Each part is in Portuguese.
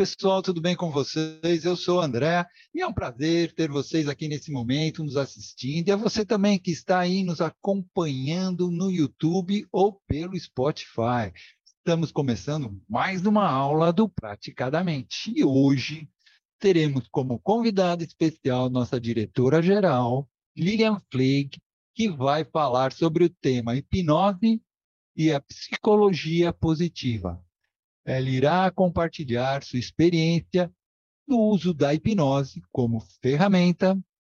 pessoal, tudo bem com vocês? Eu sou o André e é um prazer ter vocês aqui nesse momento nos assistindo e a você também que está aí nos acompanhando no YouTube ou pelo Spotify. Estamos começando mais uma aula do Praticadamente e hoje teremos como convidada especial nossa diretora-geral, Lilian Flake, que vai falar sobre o tema hipnose e a psicologia positiva. Ela irá compartilhar sua experiência no uso da hipnose como ferramenta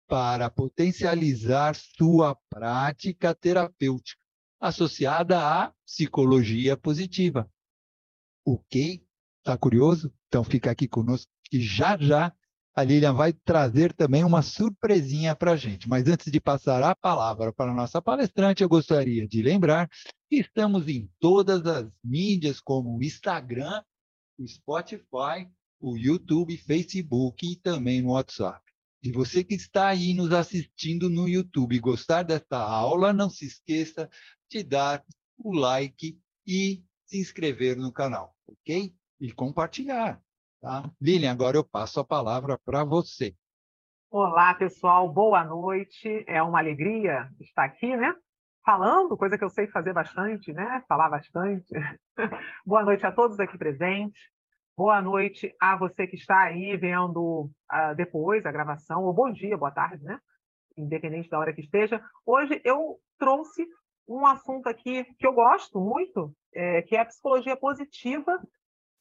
para potencializar sua prática terapêutica associada à psicologia positiva. Ok? Está curioso? Então fica aqui conosco que já já a Lilian vai trazer também uma surpresinha para a gente. Mas antes de passar a palavra para a nossa palestrante, eu gostaria de lembrar que estamos em todas as mídias, como o Instagram, o Spotify, o YouTube, Facebook e também no WhatsApp. E você que está aí nos assistindo no YouTube e gostar desta aula, não se esqueça de dar o like e se inscrever no canal, ok? E compartilhar. Tá? Lilian, agora eu passo a palavra para você. Olá, pessoal, boa noite. É uma alegria estar aqui, né? Falando, coisa que eu sei fazer bastante, né? Falar bastante. boa noite a todos aqui presentes. Boa noite a você que está aí vendo uh, depois a gravação, ou bom dia, boa tarde, né? Independente da hora que esteja. Hoje eu trouxe um assunto aqui que eu gosto muito, é, que é a psicologia positiva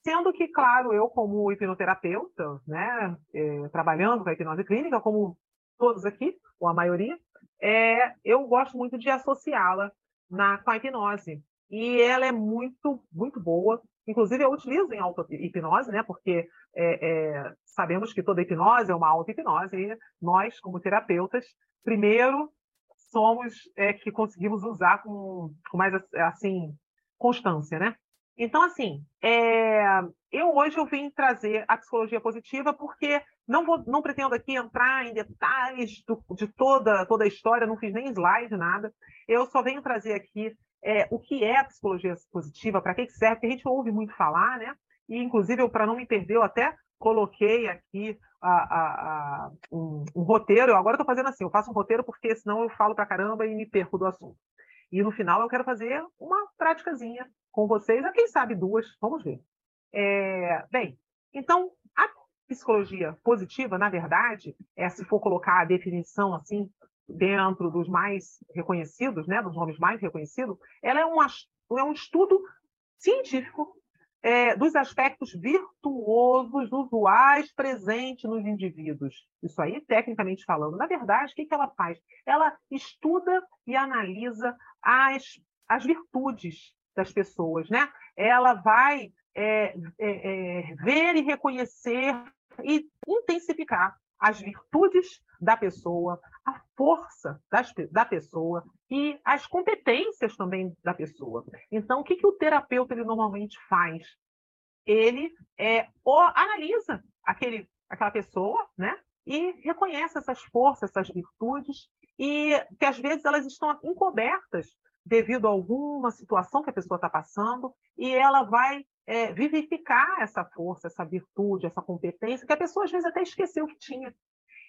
Sendo que, claro, eu como hipnoterapeuta, né, é, trabalhando com a hipnose clínica, como todos aqui, ou a maioria, é, eu gosto muito de associá-la com a hipnose. E ela é muito, muito boa. Inclusive, eu utilizo em auto-hipnose, né, porque é, é, sabemos que toda hipnose é uma auto-hipnose, e nós, como terapeutas, primeiro somos é, que conseguimos usar com, com mais assim constância, né? Então, assim, é... eu hoje eu vim trazer a psicologia positiva porque não, vou, não pretendo aqui entrar em detalhes do, de toda, toda a história, não fiz nem slide, nada. Eu só venho trazer aqui é, o que é a psicologia positiva, para que, que serve, porque a gente ouve muito falar, né? E, inclusive, para não me perder, eu até coloquei aqui a, a, a, um, um, roteiro. Eu agora estou fazendo assim, eu faço um roteiro porque senão eu falo para caramba e me perco do assunto. E no final eu quero fazer uma práticazinha com vocês, a quem sabe duas, vamos ver. É, bem, então, a psicologia positiva, na verdade, é, se for colocar a definição assim, dentro dos mais reconhecidos, né, dos nomes mais reconhecidos, ela é um, é um estudo científico é, dos aspectos virtuosos, usuais, presentes nos indivíduos. Isso aí, tecnicamente falando. Na verdade, o que, que ela faz? Ela estuda e analisa as, as virtudes das pessoas, né? Ela vai é, é, é, ver e reconhecer e intensificar as virtudes da pessoa, a força das, da pessoa e as competências também da pessoa. Então, o que, que o terapeuta ele normalmente faz? Ele é, analisa aquele, aquela pessoa, né? E reconhece essas forças, essas virtudes, e que às vezes elas estão encobertas devido a alguma situação que a pessoa está passando, e ela vai é, vivificar essa força, essa virtude, essa competência, que a pessoa às vezes até esqueceu que tinha.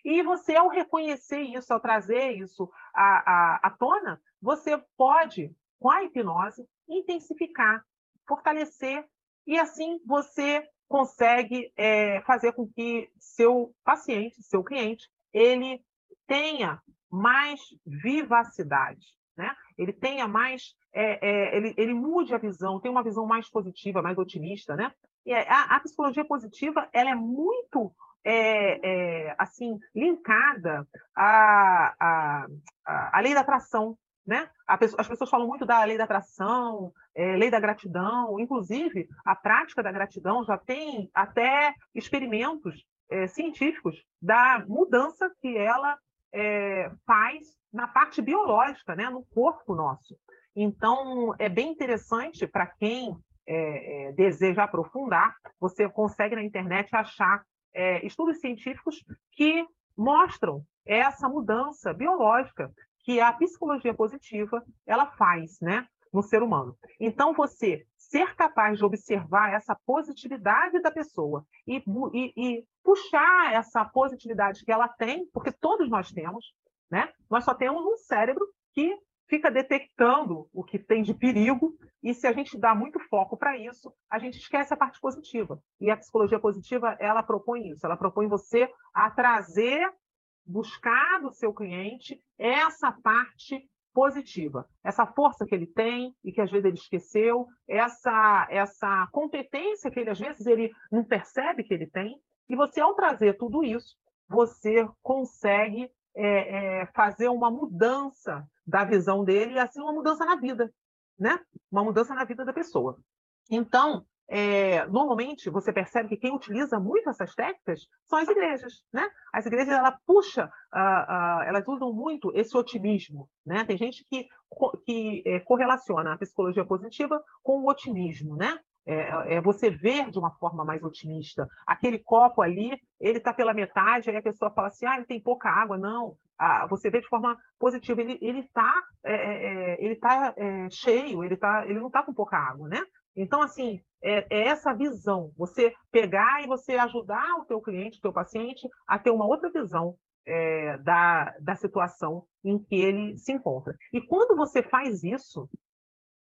E você, ao reconhecer isso, ao trazer isso à, à, à tona, você pode, com a hipnose, intensificar, fortalecer, e assim você consegue é, fazer com que seu paciente, seu cliente, ele tenha mais vivacidade, né? Ele tenha mais, é, é, ele, ele mude a visão, tem uma visão mais positiva, mais otimista, né? E a, a psicologia positiva, ela é muito é, é, assim linkada à, à, à, lei da atração, né? As pessoas falam muito da lei da atração, é, lei da gratidão, inclusive a prática da gratidão já tem até experimentos é, científicos da mudança que ela é, faz na parte biológica, né, no corpo nosso. Então, é bem interessante para quem é, é, deseja aprofundar, você consegue na internet achar é, estudos científicos que mostram essa mudança biológica que a psicologia positiva ela faz, né, no ser humano. Então, você ser capaz de observar essa positividade da pessoa e, e, e, puxar essa positividade que ela tem, porque todos nós temos, né? Nós só temos um cérebro que fica detectando o que tem de perigo, e se a gente dá muito foco para isso, a gente esquece a parte positiva. E a psicologia positiva, ela propõe isso, ela propõe você a trazer, buscar do seu cliente essa parte positiva, essa força que ele tem e que às vezes ele esqueceu, essa essa competência que ele às vezes ele não percebe que ele tem, e você ao trazer tudo isso, você consegue é, é, fazer uma mudança da visão dele e assim uma mudança na vida, né? Uma mudança na vida da pessoa. Então, é, normalmente você percebe que quem utiliza muito essas técnicas são as igrejas, né? As igrejas ela puxa, uh, uh, elas usam muito esse otimismo, né? Tem gente que, que é, correlaciona a psicologia positiva com o otimismo, né? É, é, você ver de uma forma mais otimista. Aquele copo ali, ele está pela metade, aí a pessoa fala assim, ah, ele tem pouca água. Não, ah, você vê de forma positiva, ele está é, é, é, ele tá, é, cheio, ele, tá, ele não está com pouca água, né? Então, assim, é, é, essa visão, você pegar e você ajudar o teu cliente, o teu paciente, a ter uma outra visão é, da, da situação em que ele se encontra. E quando você faz isso,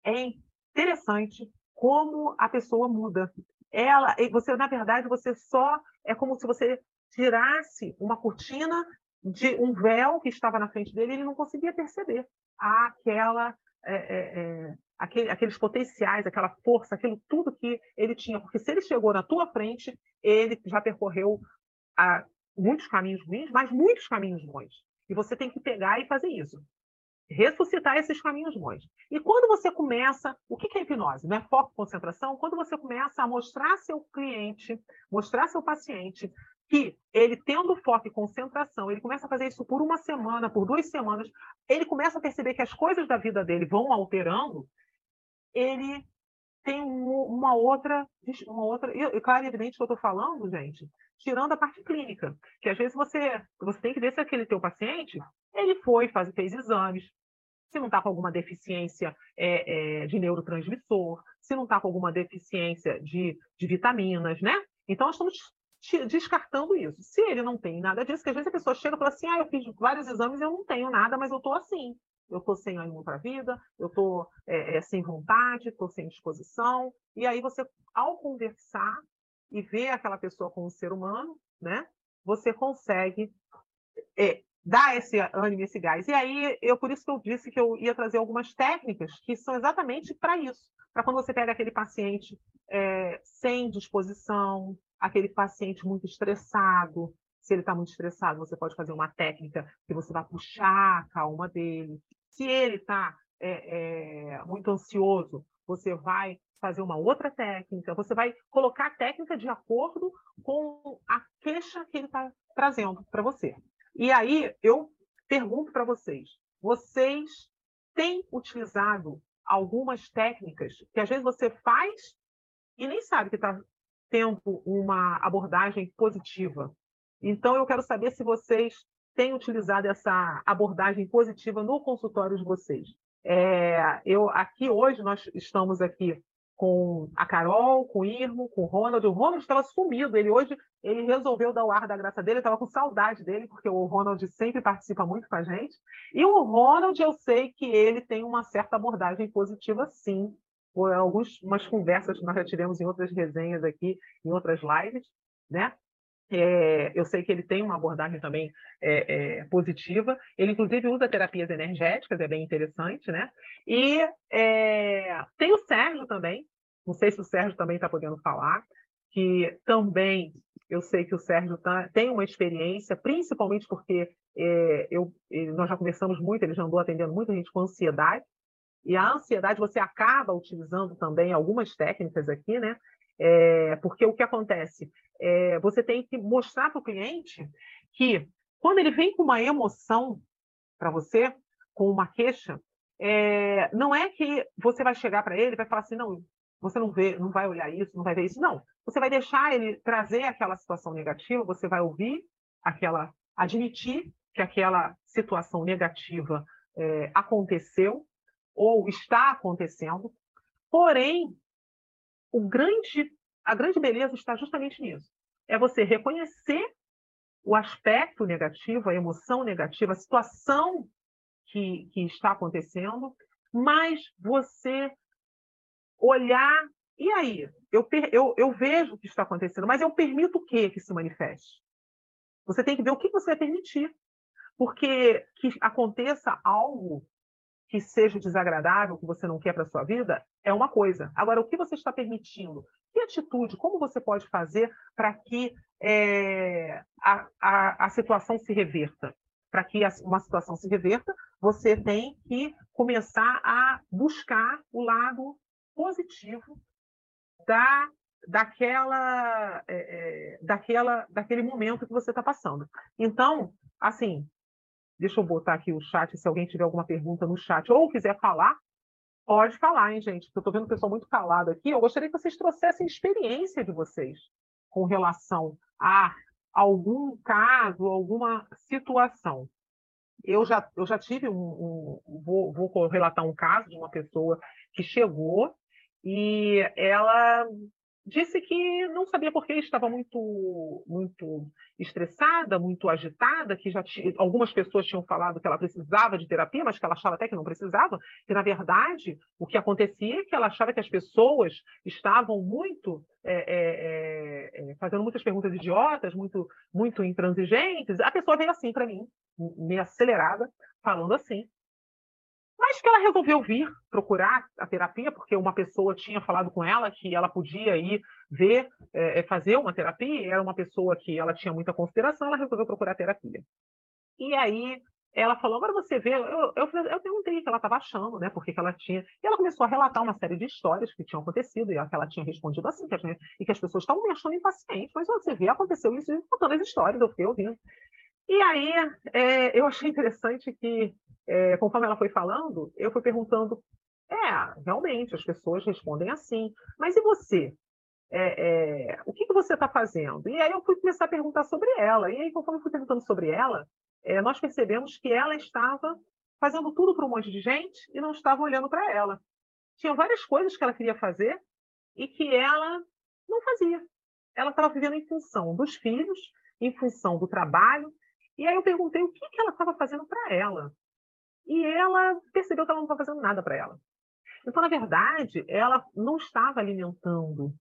é interessante como a pessoa muda. Ela, você na verdade, você só é como se você tirasse uma cortina de um véu que estava na frente dele, ele não conseguia perceber aquela é, é, é, aquele, aqueles potenciais, aquela força, aquilo tudo que ele tinha, porque se ele chegou na tua frente, ele já percorreu a, muitos caminhos ruins, mas muitos caminhos bons. E você tem que pegar e fazer isso ressuscitar esses caminhos bons. E quando você começa, o que é hipnose? Não é foco, concentração? Quando você começa a mostrar seu cliente, mostrar seu paciente que ele tendo foco e concentração, ele começa a fazer isso por uma semana, por duas semanas, ele começa a perceber que as coisas da vida dele vão alterando, ele tem uma outra, uma outra, e claro e evidente que eu estou falando, gente, tirando a parte clínica, que às vezes você, você tem que ver se aquele teu paciente, ele foi, faz, fez exames, se não está com alguma deficiência é, é, de neurotransmissor, se não está com alguma deficiência de, de vitaminas, né? Então, nós estamos descartando isso. Se ele não tem nada disso, que às vezes a pessoa chega e fala assim, ah, eu fiz vários exames e eu não tenho nada, mas eu estou assim. Eu estou sem ânimo para a vida, eu estou é, é, sem vontade, estou sem disposição. E aí você, ao conversar e ver aquela pessoa como um ser humano, né? Você consegue é, dá esse ânimo, esse gás. E aí, eu por isso que eu disse que eu ia trazer algumas técnicas que são exatamente para isso. Para quando você pega aquele paciente é, sem disposição, aquele paciente muito estressado. Se ele está muito estressado, você pode fazer uma técnica que você vai puxar a calma dele. Se ele está é, é, muito ansioso, você vai fazer uma outra técnica, você vai colocar a técnica de acordo com a queixa que ele está trazendo para você. E aí eu pergunto para vocês: vocês têm utilizado algumas técnicas que às vezes você faz e nem sabe que está tendo uma abordagem positiva? Então eu quero saber se vocês têm utilizado essa abordagem positiva no consultório de vocês. É, eu aqui hoje nós estamos aqui com a Carol, com o Irmo, com o Ronald. O Ronald estava sumido. Ele hoje ele resolveu dar o ar da graça dele. estava com saudade dele, porque o Ronald sempre participa muito com a gente. E o Ronald, eu sei que ele tem uma certa abordagem positiva, sim. Por algumas conversas que nós já tivemos em outras resenhas aqui, em outras lives, né? É, eu sei que ele tem uma abordagem também é, é, positiva. Ele, inclusive, usa terapias energéticas, é bem interessante, né? E tem o Sérgio também. Não sei se o Sérgio também está podendo falar, que também eu sei que o Sérgio tá, tem uma experiência, principalmente porque eu, nós já conversamos muito, ele já andou atendendo muita gente com ansiedade. E a ansiedade você acaba utilizando também algumas técnicas aqui, né? É, porque o que acontece? É, você tem que mostrar para o cliente que quando ele vem com uma emoção para você, com uma queixa, é, não é que você vai chegar para ele e vai falar assim, não, você não vê, não vai olhar isso, não vai ver isso, não. Você vai deixar ele trazer aquela situação negativa, você vai ouvir aquela, admitir que aquela situação negativa é, aconteceu ou está acontecendo, porém o grande, a grande beleza está justamente nisso. É você reconhecer o aspecto negativo, a emoção negativa, a situação que, que está acontecendo, mas você olhar. E aí? Eu, eu, eu vejo o que está acontecendo, mas eu permito o que que se manifeste? Você tem que ver o que você vai permitir. Porque que aconteça algo que seja desagradável, que você não quer para sua vida, é uma coisa. Agora, o que você está permitindo? Que atitude? Como você pode fazer para que é, a, a, a situação se reverta? Para que uma situação se reverta, você tem que começar a buscar o lado positivo da, daquela, é, daquela, daquele momento que você está passando. Então, assim, Deixa eu botar aqui o chat, se alguém tiver alguma pergunta no chat ou quiser falar, pode falar, hein, gente? Eu estou vendo o pessoal muito calado aqui. Eu gostaria que vocês trouxessem experiência de vocês com relação a algum caso, alguma situação. Eu já, eu já tive um, um vou, vou relatar um caso de uma pessoa que chegou e ela disse que não sabia por que estava muito muito estressada, muito agitada, que já algumas pessoas tinham falado que ela precisava de terapia, mas que ela achava até que não precisava, que na verdade o que acontecia é que ela achava que as pessoas estavam muito é, é, é, é fazendo muitas perguntas idiotas, muito muito intransigentes. A pessoa veio assim para mim, meio acelerada, falando assim: mas que ela resolveu vir procurar a terapia, porque uma pessoa tinha falado com ela que ela podia ir ver, é, fazer uma terapia, era uma pessoa que ela tinha muita consideração, ela resolveu procurar terapia. E aí ela falou, agora você vê, eu, eu, eu perguntei o que ela estava achando, né? Porque que ela tinha. E ela começou a relatar uma série de histórias que tinham acontecido, e que ela tinha respondido assim, que e que as pessoas estavam me achando impaciente, mas você vê, aconteceu isso, contando as histórias, eu fiquei ouvindo. E aí é, eu achei interessante que é, conforme ela foi falando, eu fui perguntando: é, realmente, as pessoas respondem assim, mas e você? É, é, o que, que você está fazendo? E aí eu fui começar a perguntar sobre ela. E aí, conforme eu fui perguntando sobre ela, é, nós percebemos que ela estava fazendo tudo para um monte de gente e não estava olhando para ela. Tinha várias coisas que ela queria fazer e que ela não fazia. Ela estava vivendo em função dos filhos, em função do trabalho. E aí eu perguntei o que, que ela estava fazendo para ela e ela percebeu que ela não estava fazendo nada para ela. Então, na verdade, ela não estava alimentando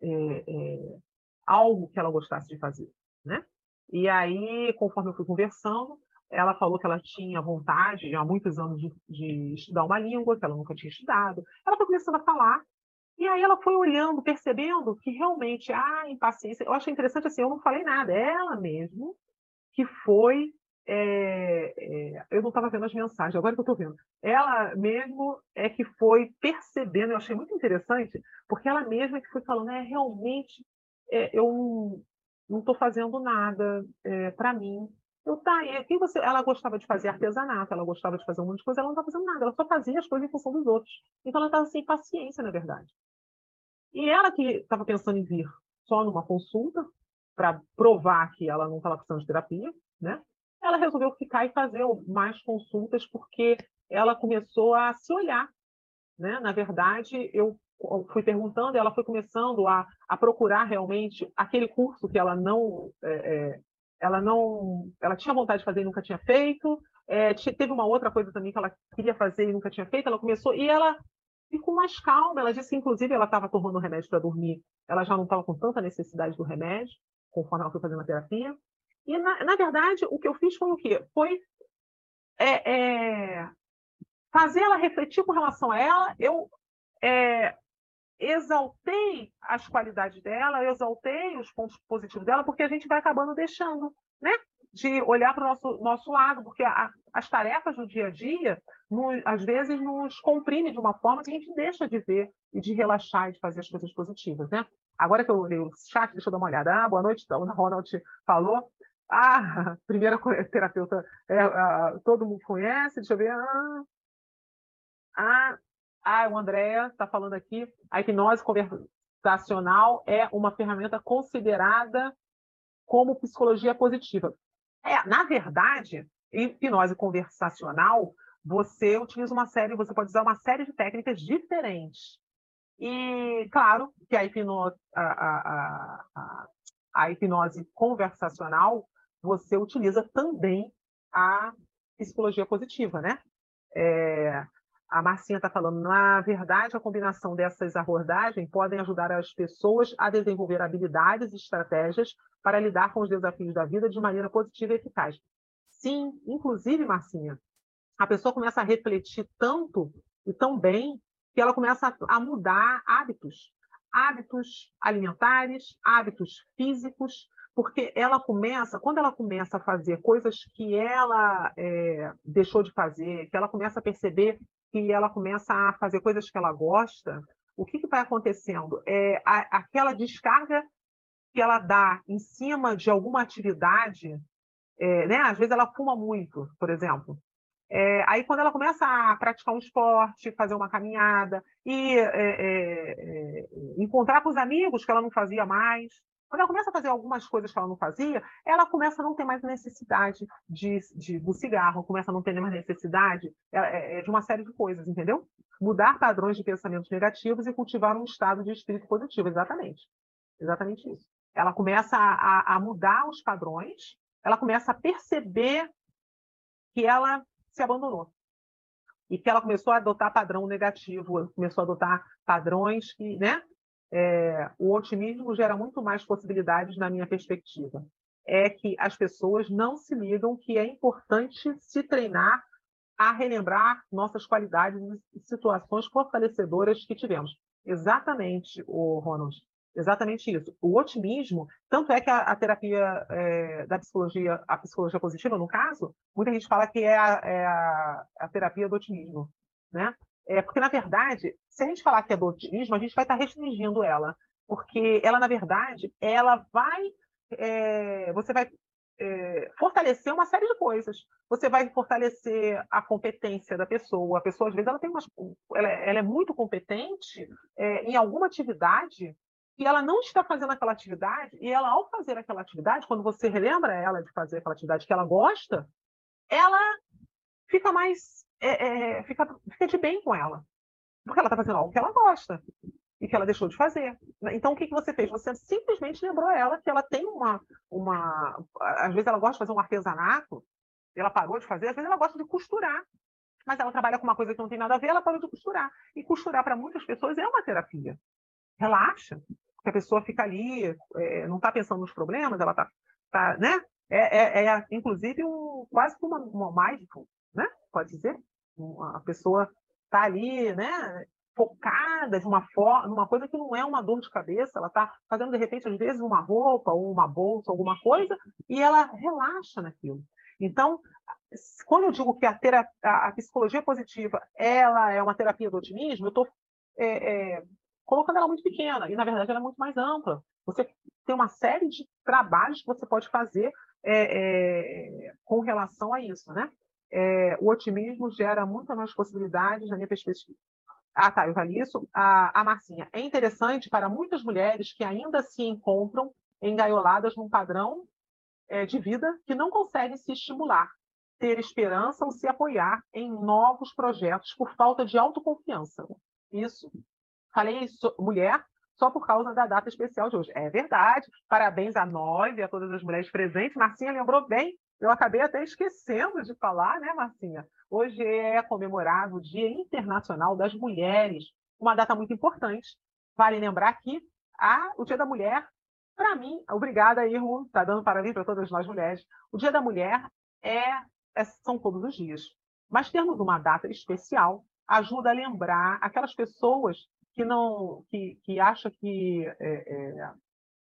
é, é, algo que ela gostasse de fazer, né? E aí, conforme eu fui conversando, ela falou que ela tinha vontade, há muitos anos, de, de, estudar uma língua que ela nunca tinha estudado. Ela foi começando a falar, e aí ela foi olhando, percebendo que realmente a impaciência. Eu achei interessante assim, eu não falei nada, ela mesmo que foi é, é, eu não estava vendo as mensagens, agora que eu estou vendo. Ela mesmo é que foi percebendo, eu achei muito interessante, porque ela mesma é que foi falando, é realmente é, eu não estou fazendo nada é, para mim. Eu tá, aqui você, ela gostava de fazer artesanato, ela gostava de fazer um monte de coisa, ela não estava fazendo nada, ela só fazia as coisas em função dos outros. Então ela estava sem paciência, na verdade. E ela que estava pensando em vir só numa consulta para provar que ela não estava precisando de terapia, né? ela resolveu ficar e fazer mais consultas porque ela começou a se olhar. Né? Na verdade, eu fui perguntando, ela foi começando a, a procurar realmente aquele curso que ela não, é, é, ela não, ela tinha vontade de fazer e nunca tinha feito. É, teve uma outra coisa também que ela queria fazer e nunca tinha feito. Ela começou e ela ficou mais calma. Ela disse, inclusive, ela estava tomando remédio para dormir. Ela já não estava com tanta necessidade do remédio, conforme ela foi fazendo a terapia. E, na, na verdade, o que eu fiz foi o quê? Foi é, é, fazer ela refletir com relação a ela. Eu é, exaltei as qualidades dela, eu exaltei os pontos positivos dela, porque a gente vai acabando deixando, né? De olhar para o nosso, nosso lado, porque a, as tarefas do dia a dia, nos, às vezes, nos comprime de uma forma que a gente deixa de ver e de relaxar e de fazer as coisas positivas, né? Agora que eu olhei o chat, deixa eu dar uma olhada. Ah, boa noite, então. Ronald falou. Ah, primeira terapeuta, é, ah, todo mundo conhece, deixa eu ver. Ah, ah, ah o Andréa está falando aqui, a hipnose conversacional é uma ferramenta considerada como psicologia positiva. É, na verdade, hipnose conversacional, você utiliza uma série, você pode usar uma série de técnicas diferentes. E, claro, que a hipnose, a, a, a, a hipnose conversacional, você utiliza também a psicologia positiva, né? É, a Marcinha está falando, na verdade, a combinação dessas abordagens podem ajudar as pessoas a desenvolver habilidades e estratégias para lidar com os desafios da vida de maneira positiva e eficaz. Sim, inclusive, Marcinha, a pessoa começa a refletir tanto e tão bem que ela começa a mudar hábitos, hábitos alimentares, hábitos físicos, porque ela começa, quando ela começa a fazer coisas que ela é, deixou de fazer, que ela começa a perceber que ela começa a fazer coisas que ela gosta, o que, que vai acontecendo? É a, aquela descarga que ela dá em cima de alguma atividade, é, né? Às vezes ela fuma muito, por exemplo. É, aí quando ela começa a praticar um esporte, fazer uma caminhada e é, é, é encontrar com os amigos que ela não fazia mais, quando ela começa a fazer algumas coisas que ela não fazia, ela começa a não ter mais necessidade de, de do cigarro, começa a não ter mais necessidade é, é, de uma série de coisas, entendeu? Mudar padrões de pensamentos negativos e cultivar um estado de espírito positivo, exatamente. Exatamente isso. Ela começa a, a mudar os padrões, ela começa a perceber que ela se abandonou e que ela começou a adotar padrão negativo, começou a adotar padrões que, né, é, o otimismo gera muito mais possibilidades na minha perspectiva. É que as pessoas não se ligam que é importante se treinar a relembrar nossas qualidades e situações fortalecedoras que tivemos. Exatamente, o Ronald. Exatamente isso. O otimismo, tanto é que a, a terapia é, da psicologia, a psicologia positiva, no caso, muita gente fala que é a, é a, a terapia do otimismo, né? É, porque, na verdade, se a gente falar que é do otimismo, a gente vai estar restringindo ela. Porque ela, na verdade, ela vai. É, você vai é, fortalecer uma série de coisas. Você vai fortalecer a competência da pessoa. A pessoa, às vezes, ela tem umas, ela, ela é muito competente é, em alguma atividade e ela não está fazendo aquela atividade, e ela, ao fazer aquela atividade, quando você relembra ela de fazer aquela atividade que ela gosta, ela fica mais é, é, fica, fica de bem com ela. Porque ela está fazendo algo que ela gosta e que ela deixou de fazer. Então, o que, que você fez? Você simplesmente lembrou ela que ela tem uma, uma. Às vezes ela gosta de fazer um artesanato, ela parou de fazer, às vezes ela gosta de costurar. Mas ela trabalha com uma coisa que não tem nada a ver, ela parou de costurar. E costurar, para muitas pessoas, é uma terapia. Relaxa, porque a pessoa fica ali, é, não está pensando nos problemas, ela está. Tá, né? É, é, é, inclusive, um, quase como uma, uma né? Pode dizer? A pessoa está ali, né? Focada de uma forma, numa coisa que não é uma dor de cabeça, ela está fazendo de repente às vezes uma roupa ou uma bolsa, alguma coisa, e ela relaxa naquilo. Então, quando eu digo que a, terapia, a psicologia positiva ela é uma terapia do otimismo, eu estou é, é, colocando ela muito pequena, e na verdade ela é muito mais ampla. Você tem uma série de trabalhos que você pode fazer é, é com relação a isso, né? é, o otimismo gera muitas mais possibilidades na minha perspectiva. Ah, tá, eu falei isso. A, a Marcinha, é interessante para muitas mulheres que ainda se encontram engaioladas num padrão é, de vida que não conseguem se estimular, ter esperança ou se apoiar em novos projetos por falta de autoconfiança. Isso. Falei mulher, só por causa da data especial de hoje. É verdade. Parabéns a nós e a todas as mulheres presentes. Marcinha lembrou bem eu acabei até esquecendo de falar, né, Marcinha? Hoje é comemorado o Dia Internacional das Mulheres, uma data muito importante. Vale lembrar que a, o Dia da Mulher, para mim, obrigada, Irmo, está dando parabéns para todas nós mulheres. O Dia da Mulher é, é, são todos os dias. Mas termos uma data especial ajuda a lembrar aquelas pessoas que não que, que acham que, é, é,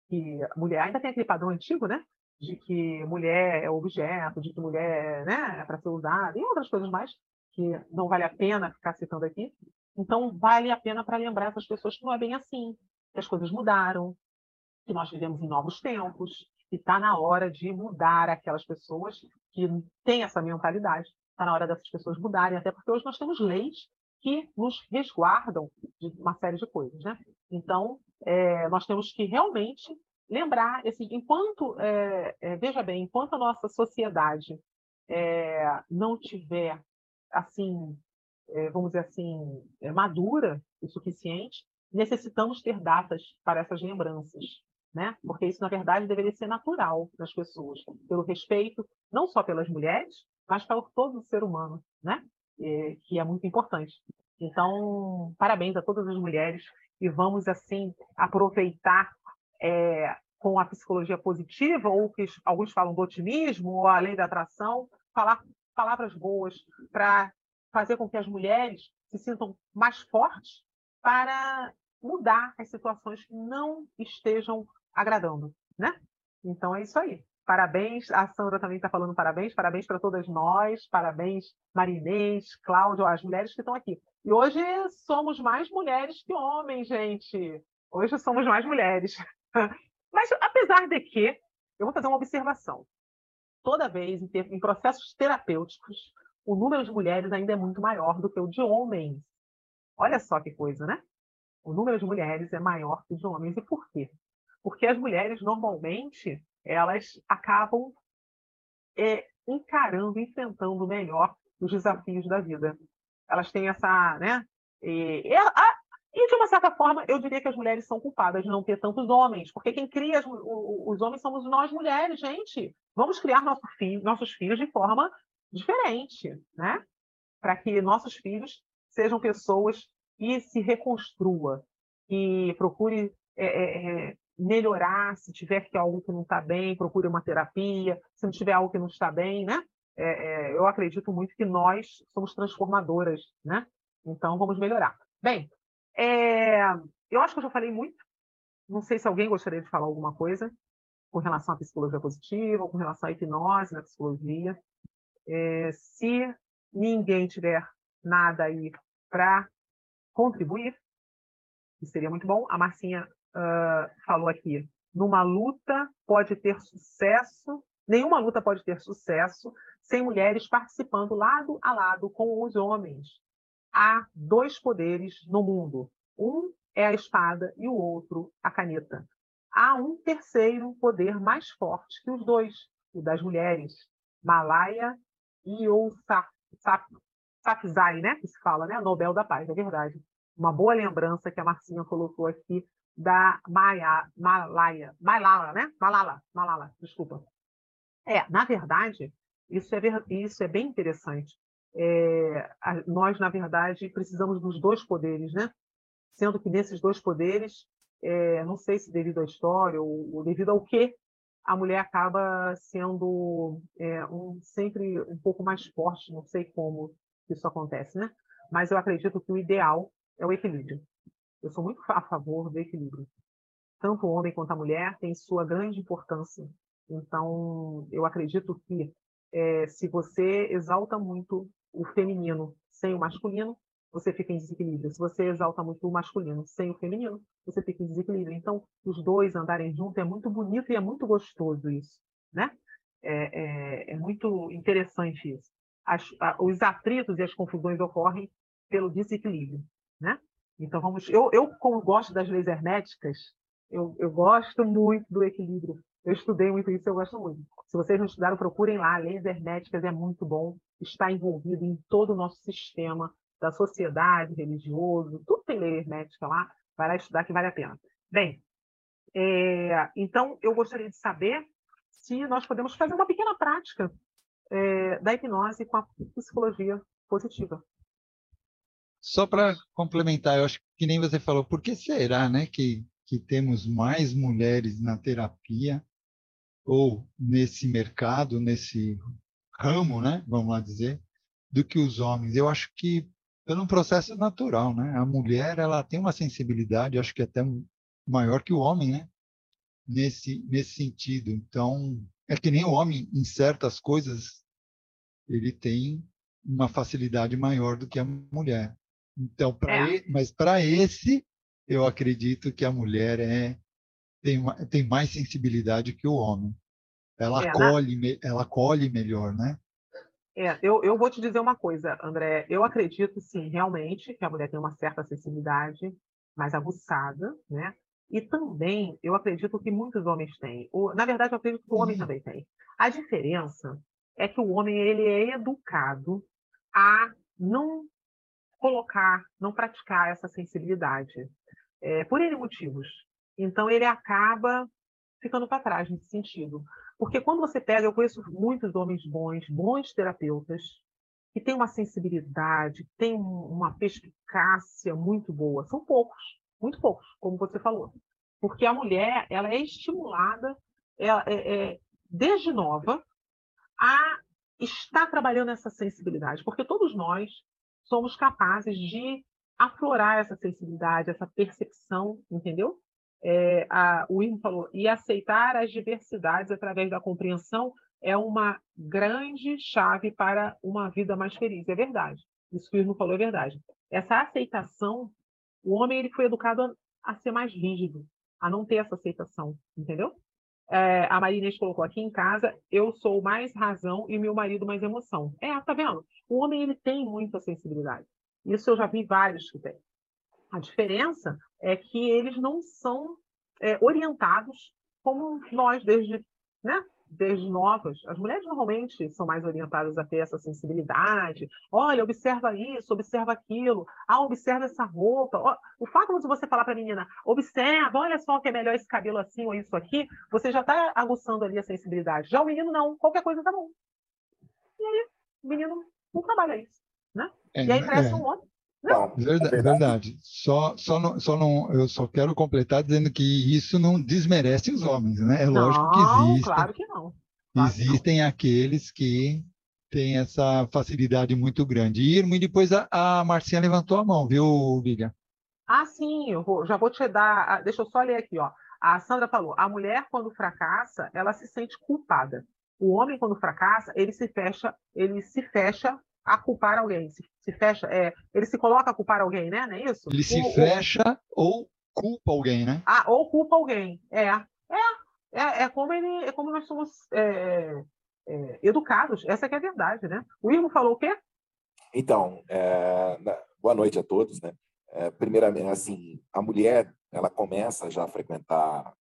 que mulher ainda tem aquele padrão antigo, né? de que mulher é objeto, de que mulher né, é para ser usada, e outras coisas mais que não vale a pena ficar citando aqui. Então, vale a pena para lembrar essas pessoas que não é bem assim, que as coisas mudaram, que nós vivemos em novos tempos, e está na hora de mudar aquelas pessoas que têm essa mentalidade. Está na hora dessas pessoas mudarem, até porque hoje nós temos leis que nos resguardam de uma série de coisas. Né? Então, é, nós temos que realmente lembrar, assim, enquanto, é, veja bem, enquanto a nossa sociedade não tiver, assim, vamos dizer assim, madura o suficiente, necessitamos ter datas para essas lembranças, né? Porque isso, na verdade, deveria ser natural nas pessoas, pelo respeito, não só pelas mulheres, mas para todo ser humano, né? É, que é muito importante. Então, parabéns a todas as mulheres e vamos, assim, aproveitar é, com a psicologia positiva, ou que alguns falam do otimismo, ou a lei da atração, falar palavras boas para fazer com que as mulheres se sintam mais fortes para mudar as situações que não estejam agradando, né? Então é isso aí. Parabéns, a Sandra também está falando parabéns, parabéns para todas nós, parabéns Marinês, Cláudio, as mulheres que estão aqui. E hoje somos mais mulheres que homens, gente. Hoje somos mais mulheres. Mas apesar de que, eu vou fazer uma observação. Toda vez em, ter, em processos terapêuticos, o número de mulheres ainda é muito maior do que o de homens. Olha só que coisa, né? O número de mulheres é maior que o de homens. E por quê? Porque as mulheres, normalmente, elas acabam é, encarando, enfrentando melhor os desafios da vida. Elas têm essa, né? E, a, e, de uma certa forma, eu diria que as mulheres são culpadas de não ter tantos homens, porque quem cria as, os homens somos nós mulheres, gente. Vamos criar nosso nossos filhos de forma diferente, né? Para que nossos filhos sejam pessoas que se reconstrua, que procure é, é, é melhorar, se tiver que algo que não está bem, procure uma terapia, se não tiver algo que não está bem, né? É, é, eu acredito muito que nós somos transformadoras, né? Então vamos melhorar. Bem, é, eu acho que eu já falei muito. Não sei se alguém gostaria de falar alguma coisa com relação à psicologia positiva, ou com relação à hipnose na psicologia. É, se ninguém tiver nada aí para contribuir, que seria muito bom. A Marcinha uh, falou aqui, numa luta pode ter sucesso, nenhuma luta pode ter sucesso sem mulheres participando lado a lado com os homens. Há dois poderes no mundo. Um é a espada e o outro a caneta. Há um terceiro poder mais forte que os dois, o das mulheres. Malaya e o Safzai, né? Que se fala, né? Nobel da Paz, é verdade. Uma boa lembrança que a Marcinha colocou aqui da Maya, Malaya, Malala, né? Malala, Malala, desculpa. É, na verdade, isso é, isso é bem interessante. É, a, nós, na verdade, precisamos dos dois poderes, né? Sendo que nesses dois poderes, é, não sei se devido à história ou, ou, devido ao que, a mulher acaba sendo é, um, sempre um pouco mais forte, não sei como isso acontece, né? Mas eu acredito que o ideal é o equilíbrio. Eu sou muito a favor do equilíbrio. Tanto o homem quanto a mulher têm sua grande importância. Então, eu acredito que é, se você exalta muito o feminino sem o masculino, você fica em desequilíbrio. Se você exalta muito o masculino sem o feminino, você fica em desequilíbrio. Então, os dois andarem juntos é muito bonito e é muito gostoso isso, né? É, é, é muito interessante isso. As, a, os atritos e as confusões ocorrem pelo desequilíbrio, né? Então vamos, eu, eu como gosto das leis herméticas, eu, eu gosto muito do equilíbrio. Eu estudei muito isso, eu gosto muito. Se vocês não estudaram, procurem lá. Leis herméticas é muito bom. Está envolvido em todo o nosso sistema da sociedade, religioso, tudo tem lei hermética lá. Vai lá estudar que vale a pena. Bem, é, então eu gostaria de saber se nós podemos fazer uma pequena prática é, da hipnose com a psicologia positiva. Só para complementar, eu acho que nem você falou, por que será né, que, que temos mais mulheres na terapia ou nesse mercado, nesse ramo, né, vamos lá dizer, do que os homens? Eu acho que pelo um processo natural, né? A mulher ela tem uma sensibilidade, acho que até maior que o homem, né? Nesse nesse sentido. Então é que nem o homem em certas coisas ele tem uma facilidade maior do que a mulher. Então, para é. mas para esse, eu acredito que a mulher é tem, tem mais sensibilidade que o homem. Ela é, acolhe, ela acolhe melhor, né? É, eu, eu vou te dizer uma coisa, André. Eu acredito, sim, realmente, que a mulher tem uma certa sensibilidade mais aguçada, né? E também eu acredito que muitos homens têm. Na verdade, eu acredito que o homem também tem. A diferença é que o homem ele é educado a não colocar, não praticar essa sensibilidade. é, por N motivos. Então, ele acaba ficando para trás nesse sentido. Porque quando você pega, eu conheço muitos homens bons, bons terapeutas, que têm uma sensibilidade, têm uma perspicácia muito boa. São poucos, muito poucos, como você falou. Porque a mulher, ela é estimulada é, é, é, desde nova a estar trabalhando essa sensibilidade, porque todos nós somos capazes de aflorar essa sensibilidade, essa percepção, entendeu? É, a, o Irmo falou, e aceitar as diversidades através da compreensão é uma grande chave para uma vida mais feliz. É verdade. Isso que o Irmo falou é verdade. Essa aceitação, o homem ele foi educado a, a ser mais rígido, a não ter essa aceitação, entendeu? É, a Marinês colocou aqui em casa, eu sou mais razão e meu marido mais emoção. É, tá vendo? O homem ele tem muita sensibilidade. Isso eu já vi vários que têm. A diferença é que eles não são é, orientados como nós desde, né, desde novas. As mulheres normalmente são mais orientadas a ter essa sensibilidade. Olha, observa isso, observa aquilo. Ah, observa essa roupa. O fato de você falar para a menina, observa, olha só que é melhor esse cabelo assim ou isso aqui, você já está aguçando ali a sensibilidade. Já o menino não, qualquer coisa tá bom. E aí, o menino não trabalha isso. Né? É, e aí cresce é. um outro. Não, verdade, verdade. Só, só, não, só não, eu só quero completar dizendo que isso não desmerece os homens, né? É lógico não, que existe. Claro que não. Claro existem que não. aqueles que têm essa facilidade muito grande. Irmo, e depois a, a Marcinha levantou a mão, viu, Vivian? Ah, sim, eu vou, já vou te dar. Deixa eu só ler aqui, ó. A Sandra falou: a mulher, quando fracassa, ela se sente culpada. O homem, quando fracassa, ele se fecha, ele se fecha a culpar alguém. Se, se fecha, é, ele se coloca a culpar alguém, né? Não é isso? Ele se o, fecha o... ou culpa alguém, né? Ah, ou culpa alguém. É, é, é, é como ele, é como nós somos é, é, educados. Essa é a verdade, né? O Irmo falou o quê? Então, é, boa noite a todos, né? É, primeiramente, assim, a mulher, ela começa já a frequentar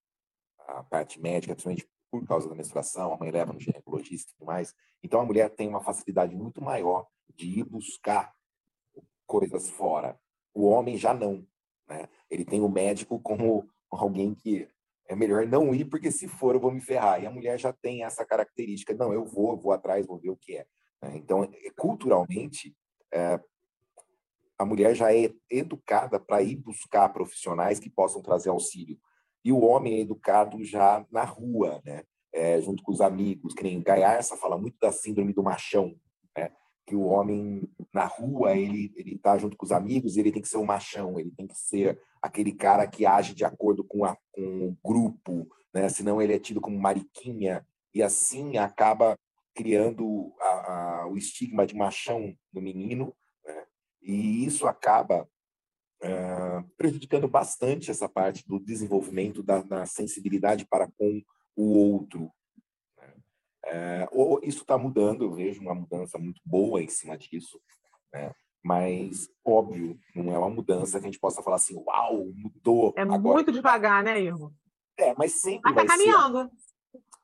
a parte médica, principalmente por causa da menstruação, a mãe leva no ginecologista e tudo mais. Então, a mulher tem uma facilidade muito maior de ir buscar coisas fora. O homem já não. Né? Ele tem o médico como alguém que é melhor não ir, porque se for eu vou me ferrar. E a mulher já tem essa característica, não, eu vou, vou atrás, vou ver o que é. Né? Então, é, culturalmente, é, a mulher já é educada para ir buscar profissionais que possam trazer auxílio. E o homem é educado já na rua, né? É, junto com os amigos, que nem Gaiarsa fala muito da síndrome do machão? Que o homem na rua ele ele tá junto com os amigos ele tem que ser um machão ele tem que ser aquele cara que age de acordo com, a, com o grupo né senão ele é tido como mariquinha e assim acaba criando a, a, o estigma de machão no menino né? e isso acaba uh, prejudicando bastante essa parte do desenvolvimento da, da sensibilidade para com o outro é, ou isso está mudando, eu vejo uma mudança muito boa em cima disso, né? mas, óbvio, não é uma mudança que a gente possa falar assim, uau, mudou. É agora. muito devagar, né, Irmão? É, mas sempre mas tá vai caminhando.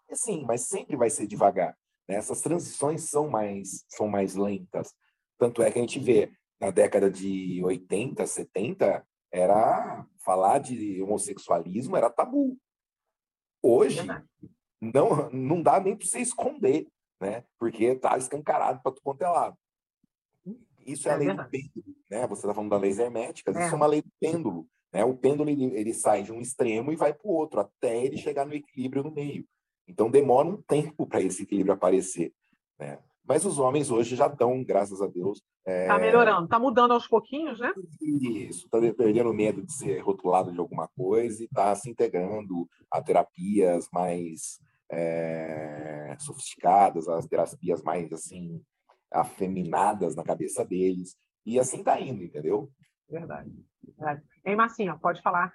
ser... Sim, mas sempre vai ser devagar. Né? Essas transições são mais, são mais lentas. Tanto é que a gente vê, na década de 80, 70, era falar de homossexualismo era tabu. Hoje, é não, não dá nem para você esconder, né? Porque tá escancarado para tu quanto é lado. Isso é, é a lei verdade. do pêndulo, né? Você está falando da leis herméticas, é. isso é uma lei do pêndulo. Né? O pêndulo ele, ele sai de um extremo e vai para o outro, até ele chegar no equilíbrio no meio. Então demora um tempo para esse equilíbrio aparecer. Né? Mas os homens hoje já estão, graças a Deus. Está é... melhorando, está mudando aos pouquinhos, né? Isso, está perdendo medo de ser rotulado de alguma coisa e está se integrando a terapias mais é, sofisticadas, as terapias mais assim afeminadas na cabeça deles e assim tá indo, entendeu? Verdade. Verdade. Hein, Marcinha, pode falar.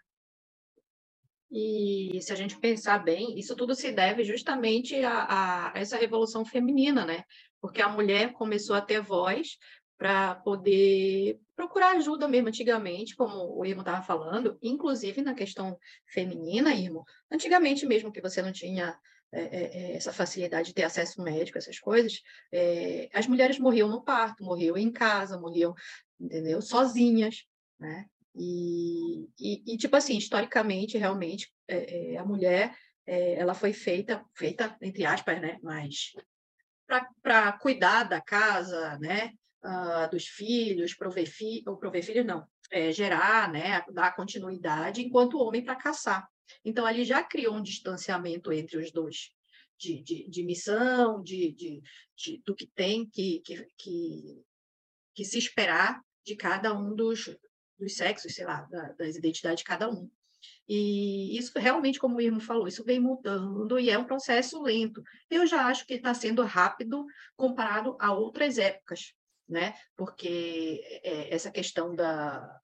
E se a gente pensar bem, isso tudo se deve justamente a, a essa revolução feminina, né? Porque a mulher começou a ter voz para poder procurar ajuda mesmo antigamente, como o Irmo estava falando, inclusive na questão feminina, Irmo. Antigamente mesmo que você não tinha é, é, é, essa facilidade de ter acesso médico, essas coisas, é, as mulheres morriam no parto, morriam em casa, morriam, entendeu? Sozinhas, né? E, e, e tipo assim, historicamente, realmente, é, é, a mulher, ela foi feita, feita entre aspas, né? Mas para cuidar da casa, né? Uh, dos filhos, prover, ou prover filhos, não, é, gerar, né? Dar continuidade, enquanto o homem para caçar. Então, ali já criou um distanciamento entre os dois. De, de, de missão, de, de, de, do que tem que, que, que, que se esperar de cada um dos, dos sexos, sei lá, da, das identidades de cada um. E isso realmente, como o Irmo falou, isso vem mudando e é um processo lento. Eu já acho que está sendo rápido comparado a outras épocas, né? Porque é, essa questão da,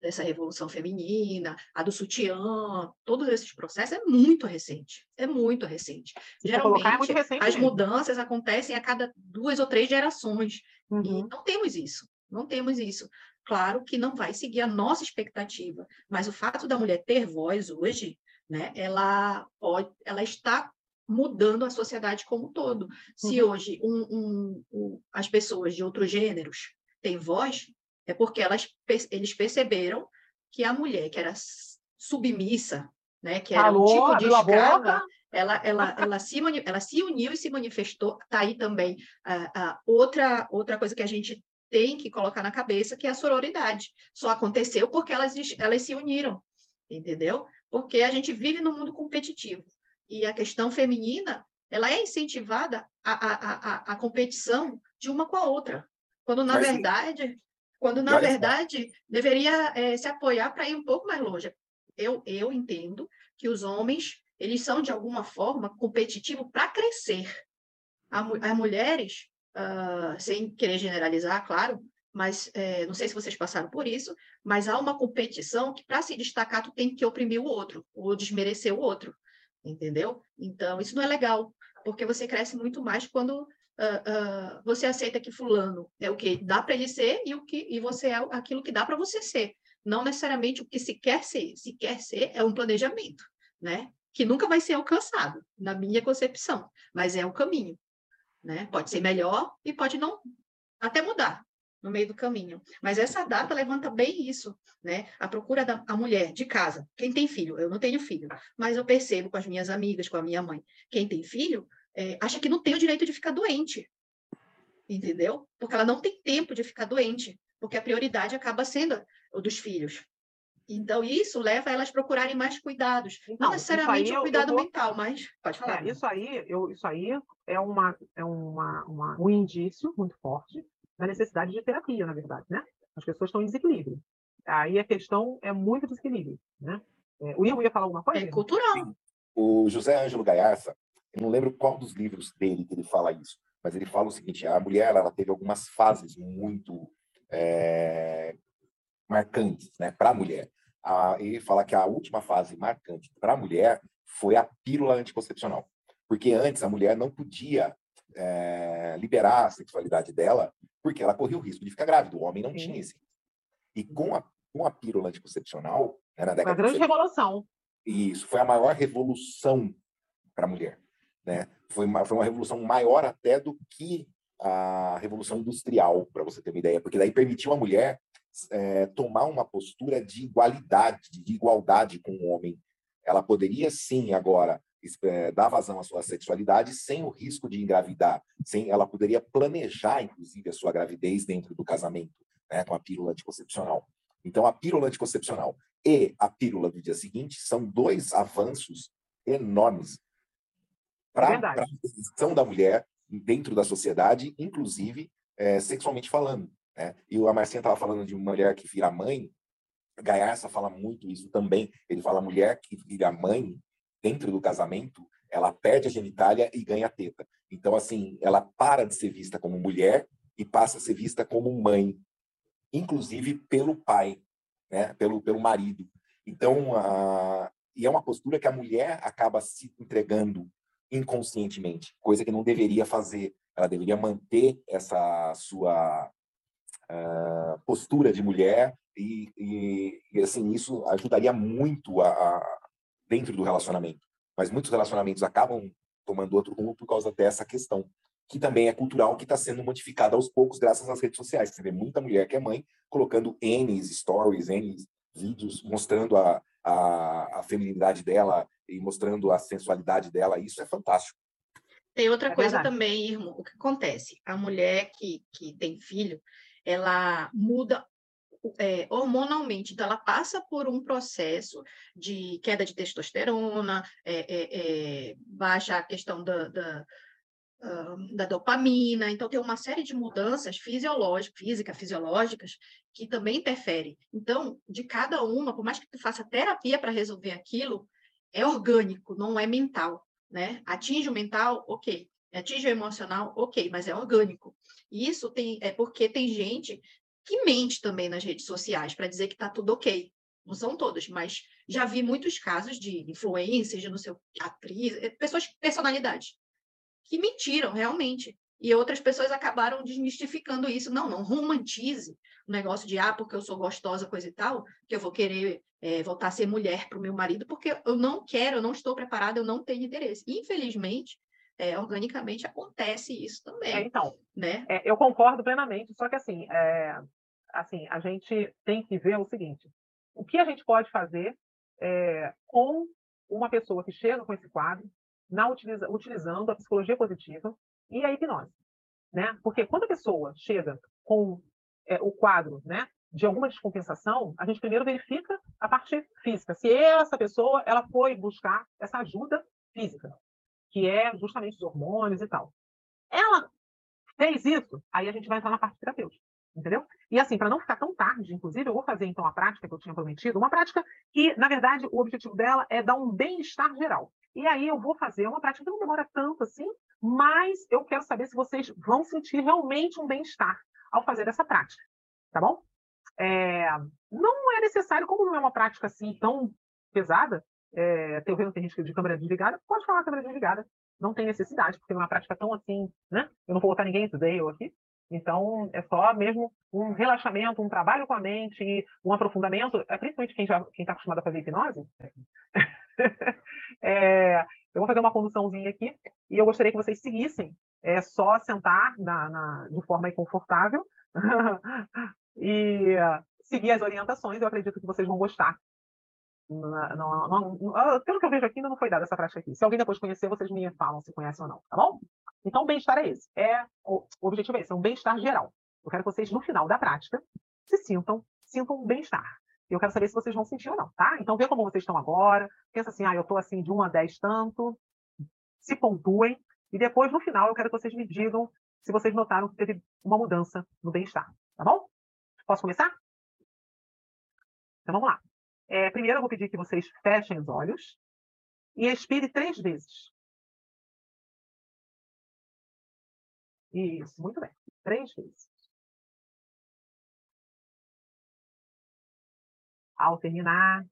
dessa revolução feminina, a do sutiã, todos esses processos é muito recente, é muito recente. Geralmente, é muito recente as mudanças acontecem a cada duas ou três gerações, uhum. e não temos isso, não temos isso. Claro que não vai seguir a nossa expectativa, mas o fato da mulher ter voz hoje, né, ela pode, ela está mudando a sociedade como um todo. Se uhum. hoje um, um, as pessoas de outros gêneros têm voz, é porque elas, eles perceberam que a mulher que era submissa, né, que era Alô, um tipo de escrava, ela, ela, ela, se, ela se uniu e se manifestou. Está aí também a, a outra, outra coisa que a gente tem que colocar na cabeça, que é a sororidade. Só aconteceu porque elas, elas se uniram, entendeu? Porque a gente vive num mundo competitivo. E a questão feminina, ela é incentivada a, a, a, a competição de uma com a outra. Quando, na Mas, verdade, quando na verdade deveria é, se apoiar para ir um pouco mais longe. Eu, eu entendo que os homens eles são de alguma forma competitivos para crescer. As mulheres, uh, sem querer generalizar, claro, mas é, não sei se vocês passaram por isso, mas há uma competição que para se destacar tu tem que oprimir o outro ou desmerecer o outro, entendeu? Então isso não é legal, porque você cresce muito mais quando uh, você aceita que fulano é o que dá para ele ser e o que e você é aquilo que dá para você ser. Não necessariamente o que se quer ser. Se quer ser é um planejamento, né? Que nunca vai ser alcançado, na minha concepção, mas é o caminho, né? Pode ser melhor e pode não até mudar no meio do caminho. Mas essa data levanta bem isso, né? A procura da a mulher de casa. Quem tem filho? Eu não tenho filho, mas eu percebo com as minhas amigas, com a minha mãe. Quem tem filho é, acha que não tem o direito de ficar doente, entendeu? Porque ela não tem tempo de ficar doente, porque a prioridade acaba sendo o dos filhos. Então, isso leva elas a procurarem mais cuidados. Então, não necessariamente o cuidado vou... mental, mas pode falar. É, isso, aí, eu, isso aí é, uma, é uma, uma, um indício muito forte da necessidade de terapia, na verdade, né? As pessoas estão em desequilíbrio. Aí a questão é muito desequilíbrio, né? É, o Ian ia falar alguma coisa? É cultural. O José Ângelo Gaiarsa, eu não lembro qual dos livros dele que ele fala isso, mas ele fala o seguinte: a mulher ela teve algumas fases muito é, marcantes, né, para a mulher. Ele fala que a última fase marcante para a mulher foi a pílula anticoncepcional, porque antes a mulher não podia é, liberar a sexualidade dela, porque ela corria o risco de ficar grávida. O homem não Sim. tinha esse. E com a com a pílula anticoncepcional, né, na década uma grande revolução. Isso foi a maior revolução para a mulher. Né? Foi, uma, foi uma revolução maior até do que a revolução industrial, para você ter uma ideia, porque daí permitiu a mulher é, tomar uma postura de igualdade, de igualdade com o homem. Ela poderia sim agora é, dar vazão à sua sexualidade sem o risco de engravidar, sem ela poderia planejar inclusive a sua gravidez dentro do casamento, né, com a pílula anticoncepcional. Então a pílula anticoncepcional e a pílula do dia seguinte são dois avanços enormes para a posição da mulher dentro da sociedade, inclusive é, sexualmente falando. Né? E a Marcinha estava falando de mulher que vira mãe, Gaiarsa fala muito isso também. Ele fala mulher que vira mãe dentro do casamento, ela perde a genitália e ganha a teta. Então, assim, ela para de ser vista como mulher e passa a ser vista como mãe, inclusive pelo pai, né? pelo, pelo marido. Então, a... e é uma postura que a mulher acaba se entregando inconscientemente, coisa que não deveria fazer. Ela deveria manter essa sua uh, postura de mulher e, e, e, assim isso ajudaria muito a, a, dentro do relacionamento. Mas muitos relacionamentos acabam tomando outro rumo por causa dessa questão que também é cultural, que está sendo modificada aos poucos graças às redes sociais. Você vê muita mulher que é mãe colocando N stories, N vídeos mostrando a, a, a feminilidade dela e mostrando a sensualidade dela. Isso é fantástico. Tem outra é coisa verdade. também, irmão. O que acontece? A mulher que, que tem filho, ela muda é, hormonalmente. Então, ela passa por um processo de queda de testosterona, é, é, é baixa a questão da, da, uh, da, dopamina. Então, tem uma série de mudanças fisiológicas, físicas, fisiológicas, que também interferem. Então, de cada uma, por mais que tu faça terapia para resolver aquilo, é orgânico, não é mental. Né? Atinge o mental, ok. Atinge o emocional, ok, mas é orgânico. E isso tem, é porque tem gente que mente também nas redes sociais para dizer que está tudo ok. Não são todas, mas já vi muitos casos de influências, de não sei, atriz, eh, pessoas, personalidades, que mentiram realmente. E outras pessoas acabaram desmistificando isso. Não, não romantize o negócio de, ah, porque eu sou gostosa, coisa e tal, que eu vou querer é, voltar a ser mulher para o meu marido, porque eu não quero, eu não estou preparada, eu não tenho interesse. Infelizmente, é, organicamente acontece isso também. É, então, né? É, eu concordo plenamente, só que assim, é, assim, a gente tem que ver o seguinte: o que a gente pode fazer é, com uma pessoa que chega com esse quadro, na utiliza, utilizando a psicologia positiva e a hipnose, né? Porque quando a pessoa chega com é, o quadro, né, de alguma descompensação, a gente primeiro verifica a parte física. Se essa pessoa ela foi buscar essa ajuda física, que é justamente os hormônios e tal. Ela fez isso, aí a gente vai entrar na parte terapêutica, entendeu? E assim, para não ficar tão tarde, inclusive, eu vou fazer então a prática que eu tinha prometido, uma prática que, na verdade, o objetivo dela é dar um bem-estar geral. E aí eu vou fazer uma prática que não demora tanto assim, mas eu quero saber se vocês vão sentir realmente um bem-estar ao fazer essa prática, tá bom? É, não é necessário, como não é uma prática assim tão pesada, é, eu vendo tem gente de câmera desligada, pode falar câmera desligada, não tem necessidade, porque não é uma prática tão assim, né? Eu não vou botar ninguém today aqui, então, é só mesmo um relaxamento, um trabalho com a mente, um aprofundamento, é, principalmente quem está tá acostumado a fazer hipnose. é, eu vou fazer uma conduçãozinha aqui e eu gostaria que vocês seguissem. É só sentar na, na, de forma confortável e seguir as orientações. Eu acredito que vocês vão gostar. Não, não, não, ah, pelo que eu vejo aqui, ainda não foi dada essa prática aqui. Se alguém depois conhecer, vocês me falam se conhecem ou não, tá bom? Então, bem-estar é esse. É, o objetivo é esse, é um bem-estar geral. Eu quero que vocês, no final da prática, se sintam, sintam um bem-estar. Eu quero saber se vocês vão sentir ou não, tá? Então, vê como vocês estão agora. Pensa assim, ah, eu estou assim de 1 a 10 tanto. Se pontuem. E depois, no final, eu quero que vocês me digam se vocês notaram que teve uma mudança no bem-estar, tá bom? Posso começar? Então, vamos lá. É, primeiro, eu vou pedir que vocês fechem os olhos e expire três vezes. Isso, muito bem. Três vezes. Ao terminar,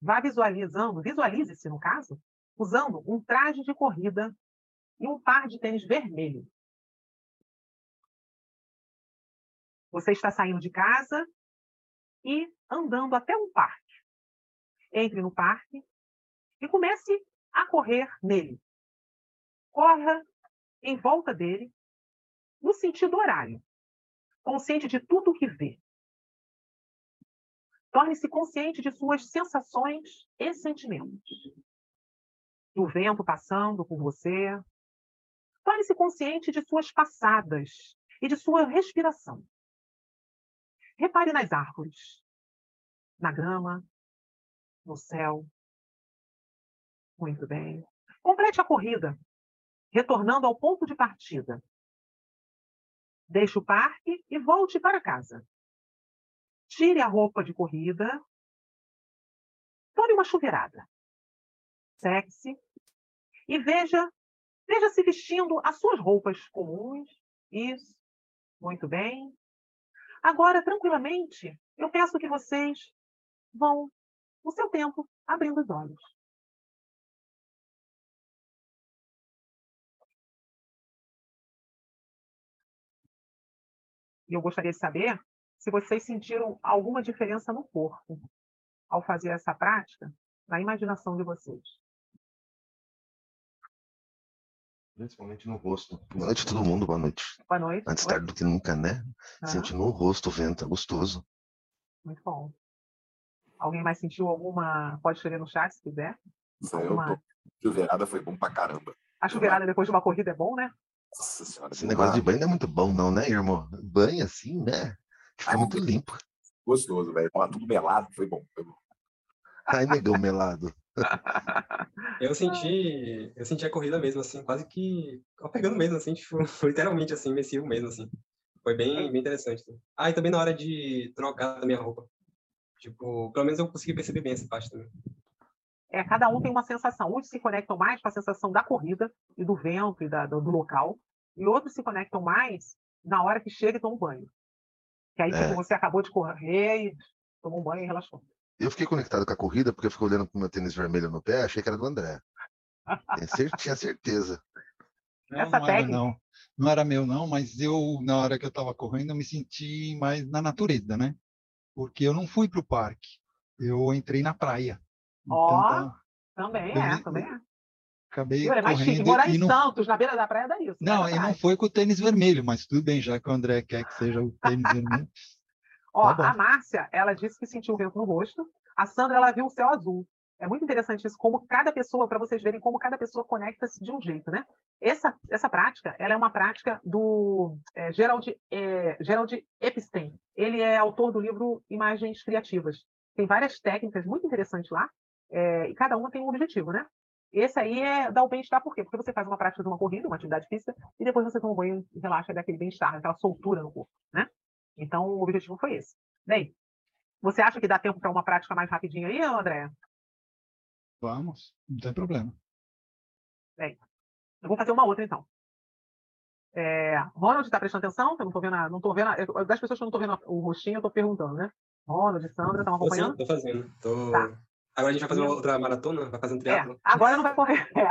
vá visualizando, visualize-se no caso, usando um traje de corrida e um par de tênis vermelho. Você está saindo de casa e andando até um parque entre no parque e comece a correr nele. Corra em volta dele, no sentido horário, consciente de tudo o que vê. Torne-se consciente de suas sensações e sentimentos. Do vento passando por você. Torne-se consciente de suas passadas e de sua respiração. Repare nas árvores, na grama, no céu. Muito bem. Complete a corrida, retornando ao ponto de partida. Deixe o parque e volte para casa. Tire a roupa de corrida. Tome uma chuveirada. Sexe e veja, veja se vestindo as suas roupas comuns. Isso. Muito bem. Agora, tranquilamente, eu peço que vocês vão o seu tempo abrindo os olhos. E eu gostaria de saber se vocês sentiram alguma diferença no corpo ao fazer essa prática, na imaginação de vocês. Principalmente no rosto. Boa noite todo mundo, boa noite. Boa noite. Antes Oi? tarde do que nunca, né? Aham, Sente no rosto o vento, é gostoso. Muito bom. Alguém mais sentiu alguma? Pode escrever no chat se quiser. Isso aí eu Alguma... tô. Chuveirada foi bom pra caramba. A chuveirada depois de uma corrida é bom, né? Nossa senhora. Esse negócio de banho não é muito bom, não, né, irmão? Banho assim, né? Fica muito limpo. Gostoso, velho. Ó, Tudo melado, foi bom. Foi bom. Ai, negão melado. Eu senti, eu senti a corrida mesmo, assim, quase que ó, pegando mesmo, assim, tipo, literalmente, assim, imersivo mesmo, assim. Foi bem, bem interessante. assim. Ah, e também na hora de trocar a minha roupa. Tipo, pelo menos eu consegui perceber bem essa parte também. É, cada um tem uma sensação. Uns se conectam mais com a sensação da corrida e do vento e da- do, do local, e outros se conectam mais na hora que chega e toma um banho. Que aí, É. tipo, você acabou de correr e tomou um banho e relaxou. Eu fiquei conectado com a corrida porque eu fiquei olhando pro meu tênis vermelho no pé, achei que era do André. Tinha cer- Tinha certeza. Não, Essa não era, não. Não era meu, não, mas eu, na hora que eu estava correndo, eu me senti mais na natureza, né? Porque eu não fui para o parque, eu entrei na praia. Então, Ó, tá, Também Eu é, também é. Acabei olha, é chique. correndo Morar e em não, Santos, na beira da praia, dá isso. não, e não foi com o tênis vermelho, mas tudo bem, já que o André quer que seja o tênis vermelho. Ó, Tá a Márcia, ela disse que sentiu o vento no rosto. A Sandra, ela viu o céu azul. É muito interessante isso, como cada pessoa, para vocês verem como cada pessoa conecta-se de um jeito, né? Essa, essa prática, ela é uma prática do é, Gerald, é, Gerald Epstein. Ele é autor do livro Imagens Criativas. Tem várias técnicas muito interessantes lá, é, e cada uma tem um objetivo, né? Esse aí é dar o bem-estar, por quê? Porque você faz uma prática de uma corrida, uma atividade física, e depois você toma um banho e relaxa daquele bem-estar, daquela soltura no corpo, né? Então, o objetivo foi esse. Bem, você acha que dá tempo para uma prática mais rapidinha aí, André? Vamos, não tem problema. Eu vou fazer uma outra, então. É, Ronald está prestando atenção? Eu não estou vendo, a- não tô vendo a- eu- das pessoas que eu não estou vendo o rostinho, eu estou perguntando, né? Ronald, Sandra, estão acompanhando? tô fazendo. Tô... Tá. Agora a gente vai fazer uma outra maratona, vai fazer um É, triatlo. agora não vai correr. é.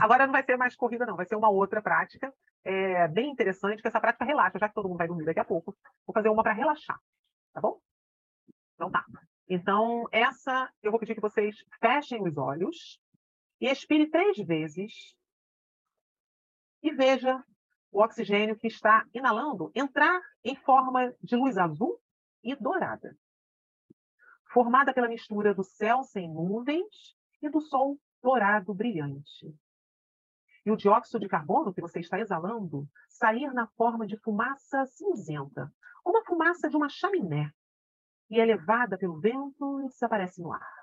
Agora não vai ser mais corrida, não. Vai ser uma outra prática é, bem interessante, que essa prática relaxa, já que todo mundo vai dormir daqui a pouco. Vou fazer uma para relaxar, tá bom? Então tá. Então, essa eu vou pedir que vocês fechem os olhos e expire três vezes e veja o oxigênio que está inalando entrar em forma de luz azul e dourada formada pela mistura do céu sem nuvens e do sol dourado brilhante. E o dióxido de carbono que você está exalando sair na forma de fumaça cinzenta, como a fumaça de uma chaminé, e é levada pelo vento e desaparece no ar.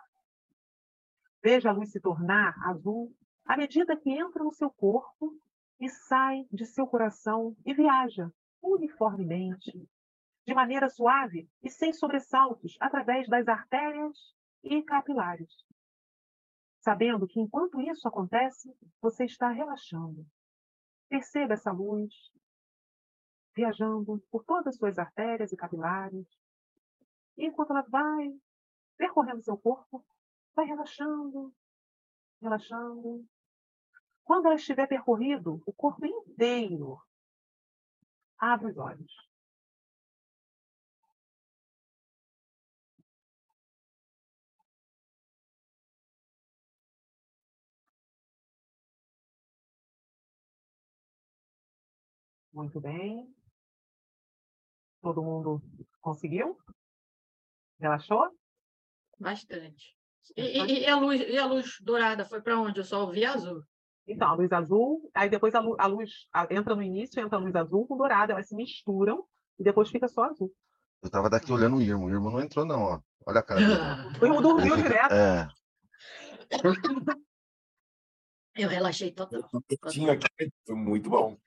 Veja a luz se tornar azul à medida que entra no seu corpo e sai de seu coração e viaja uniformemente de maneira suave e sem sobressaltos através das artérias e capilares. Sabendo que enquanto isso acontece, você está relaxando. Perceba essa luz viajando por todas as suas artérias e capilares. E enquanto ela vai percorrendo seu corpo, vai relaxando, relaxando. Quando ela estiver percorrido o corpo inteiro, abre os olhos. Muito bem. Todo mundo conseguiu? Relaxou? Bastante. E, e- e a luz, e a luz dourada foi para onde? Eu só vi azul. Então, a luz azul, aí depois a lu- a luz, a- entra no início, entra a luz azul com dourada, elas se misturam e depois fica só azul. Eu tava daqui olhando o Irmo. O Irmo não entrou, não, ó. Olha a cara dele. O irmão dormiu direto. É, Eu relaxei total. Eu tô quietinho aqui, foi muito bom.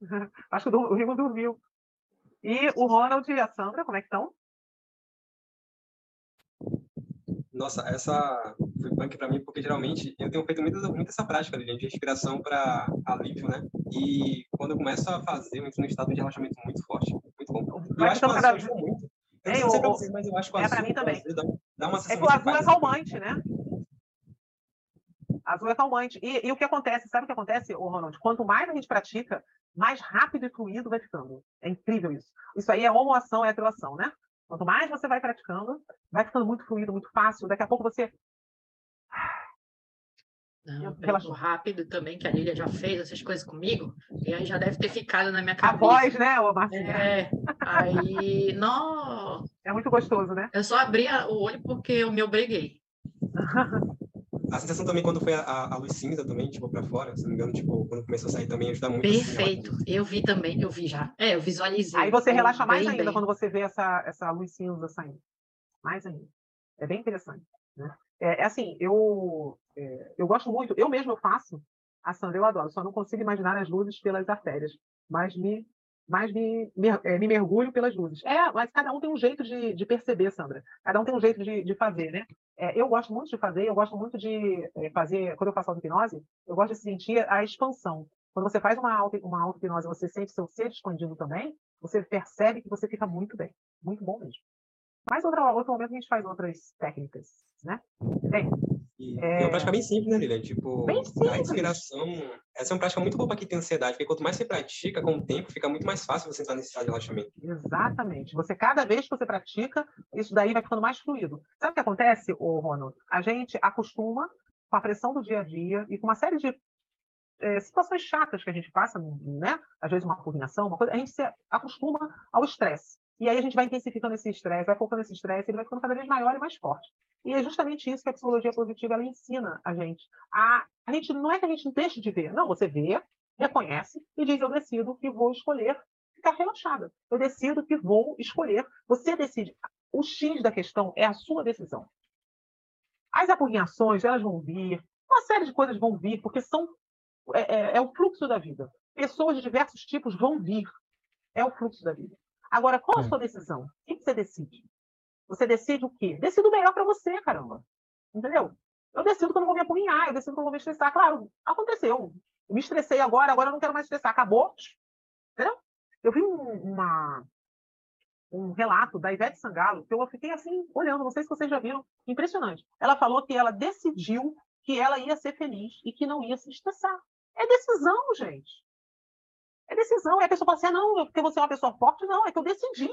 Acho que o dur- o irmão dormiu. E o Ronald e a Sandra, como é que estão? Nossa, essa foi punk pra mim, porque geralmente eu tenho feito muito, muito essa prática de respiração para alívio, né? E quando eu começo a fazer, eu entro num estado de relaxamento muito forte, muito bom. Eu Vai acho que ficando azul cada- ajuda muito. Eu Ei, não sei se é pra vocês, mas eu acho que o é pra mim também. dá, dá uma É que o azul é paz. calmante, né? Azul é calmante. E, e o que acontece? Sabe o que acontece, Ronald? Quanto mais a gente pratica, mais rápido e fluido vai ficando. É incrível isso. Isso aí é homoação, é heteroação, né? Quanto mais você vai praticando, vai ficando muito fluido, muito fácil. Daqui a pouco você Não, eu rápido também, que a Lília já fez essas coisas comigo, e aí já deve ter ficado na minha cabeça. A voz, né, ô Marcinha? É, aí, não... É muito gostoso, né? Eu só abri o olho porque eu me obriguei. A sensação também quando foi a, a, luz cinza também, tipo, pra fora, se não me engano, tipo, quando começou a sair também ajuda muito. Perfeito. Assim, eu vi também, eu vi já. É, eu visualizei. Aí você relaxa mais bem, ainda bem. quando você vê essa, essa luz cinza saindo. Mais ainda. É bem interessante. Né? É, é assim, eu, é, eu gosto muito, eu mesmo eu faço, a Sandra eu adoro, só não consigo imaginar as luzes pelas artérias, mas me mas me, me, é, me, mergulho pelas luzes. É, mas cada um tem um jeito de, de perceber, Sandra. Cada um tem um jeito de, de fazer, né? É, eu gosto muito de fazer, eu gosto muito de é, fazer, quando eu faço auto-hipnose, eu gosto de sentir a expansão. Quando você faz uma auto, uma auto-hipnose, você sente seu ser expandindo também, você percebe que você fica muito bem, muito bom mesmo. Mas outro, outro momento a gente faz outras técnicas, né? Bem, e é... é uma prática bem simples, né, Lilian? Tipo, a respiração. Essa é uma prática muito boa para quem tem ansiedade, porque quanto mais você pratica com o tempo, fica muito mais fácil você entrar nesse estado de relaxamento. Exatamente. Você, cada vez que você pratica, isso daí vai ficando mais fluido. Sabe o que acontece, ô, Ronald? A gente acostuma com a pressão do dia a dia e com uma série de é, situações chatas que a gente passa, né? Às vezes uma coordenação, uma coisa, a gente se acostuma ao estresse. E aí a gente vai intensificando esse estresse, vai focando esse estresse, ele vai ficando cada vez maior e mais forte. E é justamente isso que a psicologia positiva ela ensina a gente. A, a gente não é que a gente deixe de ver, não, você vê, reconhece e diz: eu decido que vou escolher ficar relaxada. Eu decido que vou escolher. Você decide. O X da questão é a sua decisão. As apurrinhações, elas vão vir, uma série de coisas vão vir, porque são é, é, é o fluxo da vida. Pessoas de diversos tipos vão vir. É o fluxo da vida. Agora, qual a sua decisão? O que você decide? Você decide o quê? Decide o melhor para você, caramba. Entendeu? Eu decido que eu não vou me apurrinhar, eu decido que eu não vou me estressar. Claro, aconteceu. Eu me estressei agora, agora eu não quero mais estressar. Acabou. Entendeu? Eu vi um, uma, um relato da Ivete Sangalo, que eu fiquei assim, olhando, não sei se vocês já viram, impressionante. Ela falou que ela decidiu que ela ia ser feliz e que não ia se estressar. É decisão, gente. É decisão. E a pessoa fala assim, ah, não, porque você é uma pessoa forte. Não, é que eu decidi.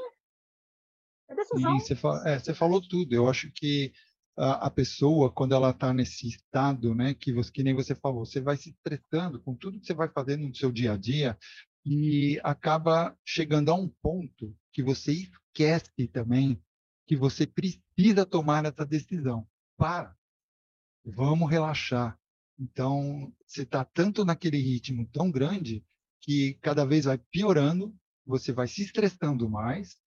É decisão. você, é, você falou tudo. Eu acho que a, a pessoa, quando ela está nesse estado, né, que, você, que nem você falou, você vai se estressando com tudo que você vai fazendo no seu dia a dia e acaba chegando a um ponto que você esquece também que você precisa tomar essa decisão. Para. Vamos relaxar. Então, você está tanto naquele ritmo tão grande que cada vez vai piorando, você vai se estressando mais,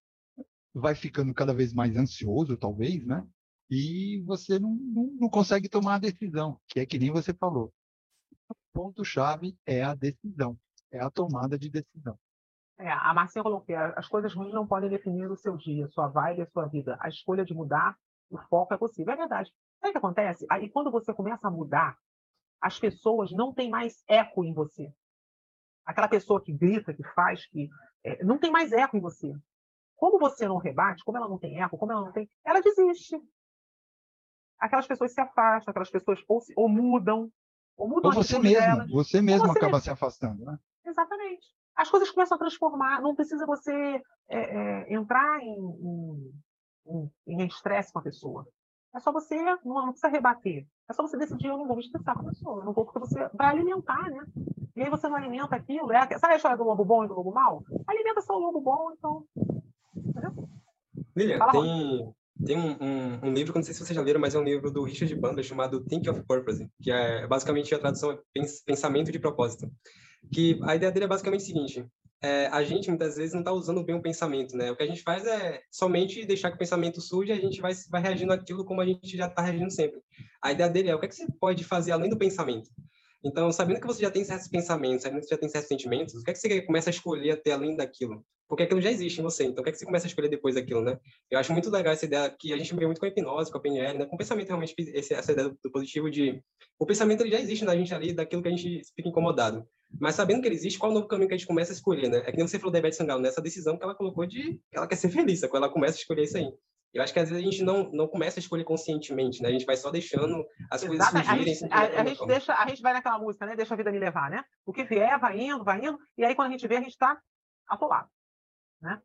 vai ficando cada vez mais ansioso, talvez, né? E você não, não, não consegue tomar a decisão, que é que nem você falou. O ponto-chave é a decisão, é a tomada de decisão. É, a Marcinha colocou as coisas ruins não podem definir o seu dia, sua vibe, a sua vida. A escolha de mudar, o foco é possível. É verdade. Sabe o que acontece? Aí quando você começa a mudar, as pessoas não têm mais eco em você. Aquela pessoa que grita, que faz, que é, não tem mais eco em você. Como você não rebate, como ela não tem eco, como ela não tem, ela desiste. Aquelas pessoas se afastam, aquelas pessoas ou, se, ou mudam, ou mudam ou você mesmo, delas. você mesmo você acaba mesmo. se afastando, né? Exatamente. As coisas começam a transformar. Não precisa você é, é, entrar em estresse em, em com a pessoa. É só você, não, não, precisa rebater. É só você decidir, eu não vou me estressar com a pessoa. Eu não vou porque você vai alimentar, né? E aí você não alimenta aquilo. É, sabe a história do lobo bom e do lobo mau? Alimenta só o lobo bom, então... Lilian, tem, tem um, um, um, livro, não sei se vocês já leram, mas é um livro do Richard Bandler chamado Think of Purpose, que é basicamente a tradução é pensamento de propósito. Que a ideia dele é basicamente o seguinte: é, a gente muitas vezes não está usando bem o pensamento, né? O que a gente faz é somente deixar que o pensamento surja e a gente vai, vai reagindo aquilo como a gente já está reagindo sempre. A ideia dele é o que, é que você pode fazer além do pensamento. Então, sabendo que você já tem certos pensamentos, sabendo que você já tem certos sentimentos, o que é que você começa a escolher até além daquilo? Porque aquilo já existe em você, então o que é que você começa a escolher depois daquilo, né? Eu acho muito legal essa ideia que a gente vê muito com a hipnose, com a PNL, né? Com o pensamento realmente, essa ideia do positivo de... O pensamento ele já existe na gente ali, daquilo que a gente fica incomodado. Mas sabendo que ele existe, qual é o novo caminho que a gente começa a escolher, né? É que nem você falou da Ivete Sangalo, nessa né? decisão que ela colocou de ela quer ser feliz, quando ela começa a escolher isso aí. Eu acho que às vezes a gente não, não começa a escolher conscientemente, né? A gente vai só deixando as coisas surgirem. A gente, a, a gente deixa, a gente vai naquela música, né? Deixa a vida me levar, né? O que vier, vai indo, vai indo, e aí quando a gente vê, a gente está atolado, né?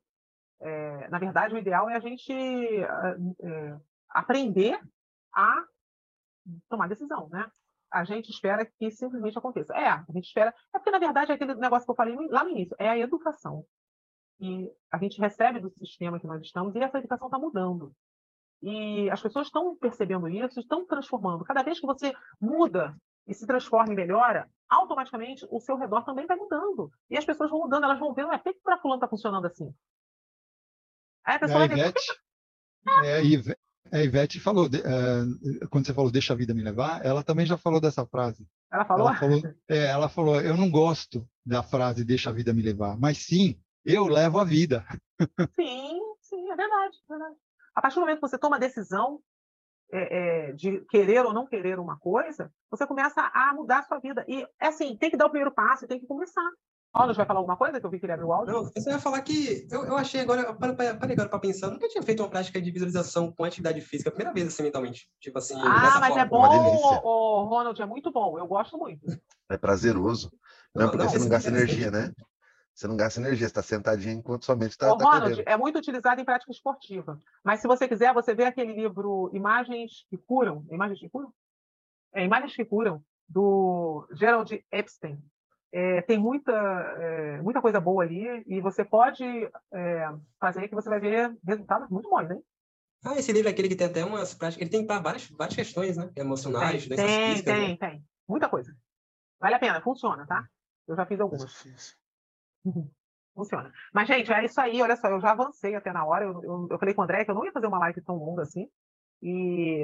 É, na verdade, o ideal é a gente é, aprender a tomar decisão, né? A gente espera que simplesmente aconteça. É, a gente espera. É porque, na verdade, é aquele negócio que eu falei lá no início, é a educação. E a gente recebe do sistema que nós estamos e essa educação está mudando. E as pessoas estão percebendo isso, estão transformando. Cada vez que você muda e se transforma e melhora, automaticamente o seu redor também vai mudando. E as pessoas vão mudando, elas vão vendo, é feito para fulano está funcionando assim. Aí a pessoa é, vai Ivete, é, a Ivete falou, uh, quando você falou deixa a vida me levar, ela também já falou dessa frase. Ela falou? Ela falou, é, ela falou eu não gosto da frase deixa a vida me levar, mas sim, eu levo a vida. Sim, sim, é verdade, é verdade. A partir do momento que você toma a decisão é, é, de querer ou não querer uma coisa, você começa a mudar a sua vida. E, é assim, tem que dar o primeiro passo, tem que começar. Carlos vai falar alguma coisa que eu vi que ele abriu o áudio? Não, eu só ia falar que eu, eu achei agora, parei agora para pensar, eu nunca tinha feito uma prática de visualização com atividade física, primeira vez assim, mentalmente. Tipo assim. Ah, mas é forma. é bom, o, Ronald, é muito bom, eu gosto muito. É prazeroso. Não, porque não, você não gasta energia, né? Você não gasta energia, você está sentadinho enquanto sua mente está. O tá Ronald é muito utilizado em prática esportiva. Mas se você quiser, você vê aquele livro Imagens que Curam. Imagens que Curam? É, Imagens que Curam, do Gerald Epstein. É, tem muita, é, muita coisa boa ali e você pode é, fazer que você vai ver resultados muito bons, né? Ah, esse livro é aquele que tem até umas práticas. Ele tem várias, várias questões, né? Emocionais, tem, tem, físicas, tem, né? tem. Muita coisa. Vale a pena, funciona, tá? Eu já fiz algumas. Funciona. Mas, gente, é isso aí. Olha só, eu já avancei até na hora. Eu, eu, eu falei com o André que eu não ia fazer uma live tão longa assim. E,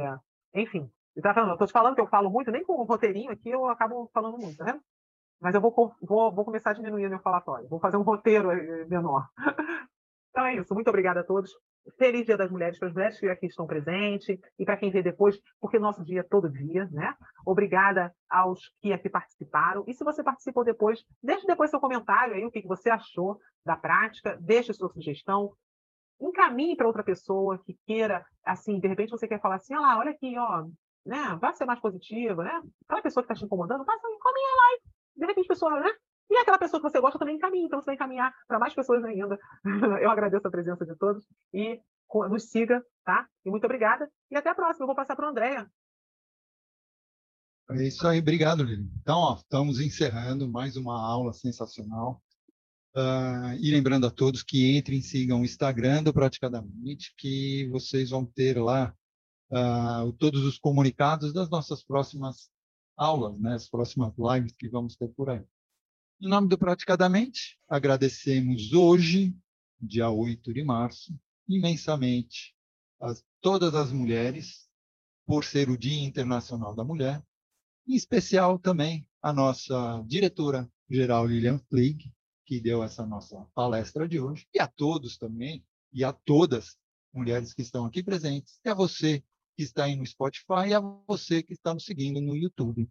enfim, tá falando, eu tô te falando que eu falo muito, nem com o roteirinho aqui eu acabo falando muito, tá vendo? Mas eu vou, vou, vou começar a diminuir meu falatório. Vou fazer um roteiro eh, menor. Então é isso. Muito obrigada a todos. Feliz Dia das Mulheres para as mulheres que aqui estão presentes e para quem vê depois, porque nosso dia é todo dia, né? Obrigada aos que aqui participaram. E se você participou depois, deixe depois seu comentário aí, o que você achou da prática, deixe sua sugestão, encaminhe para outra pessoa que queira, assim, de repente você quer falar assim, ah, olha aqui, ó, né? Vai ser mais positiva, né? Aquela pessoa que está te incomodando, faça, encaminhe a live. De repente, pessoa, né? E aquela pessoa que você gosta também encaminha, então você vai encaminhar para mais pessoas ainda. Eu agradeço a presença de todos e nos siga, tá? E muito obrigada. E até a próxima. Eu vou passar para a Andréia. É isso aí, obrigado, Lili. Então, ó, estamos encerrando mais uma aula sensacional. Uh, e lembrando a todos que entrem sigam o Instagram do Praticadamente, que vocês vão ter lá uh, todos os comunicados das nossas próximas aulas, né, as próximas lives que vamos ter por aí. Em nome do Praticadamente, agradecemos hoje, dia 8 de março, imensamente a todas as mulheres por ser o Dia Internacional da Mulher, em especial também a nossa diretora geral Lilian Flieg, que deu essa nossa palestra de hoje, e a todos também, e a todas mulheres que estão aqui presentes, e a você que está aí no Spotify e a você que está nos seguindo no YouTube.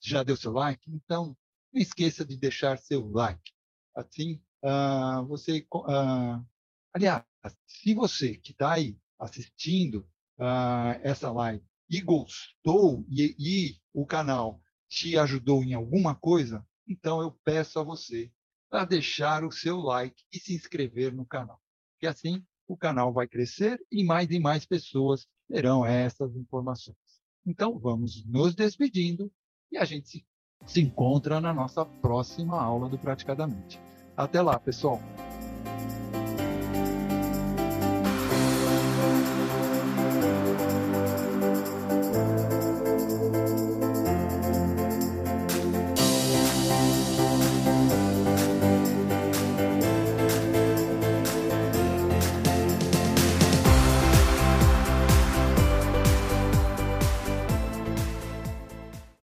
Já deu seu like? Então, não esqueça de deixar seu like. Assim, uh, você. Uh, aliás, se você que está aí assistindo uh, essa live e gostou e, e o canal te ajudou em alguma coisa, então eu peço a você para deixar o seu like e se inscrever no canal. Que assim o canal vai crescer e mais e mais pessoas terão essas informações. Então vamos nos despedindo e a gente se se encontra na nossa próxima aula do Praticadamente. Até lá, pessoal!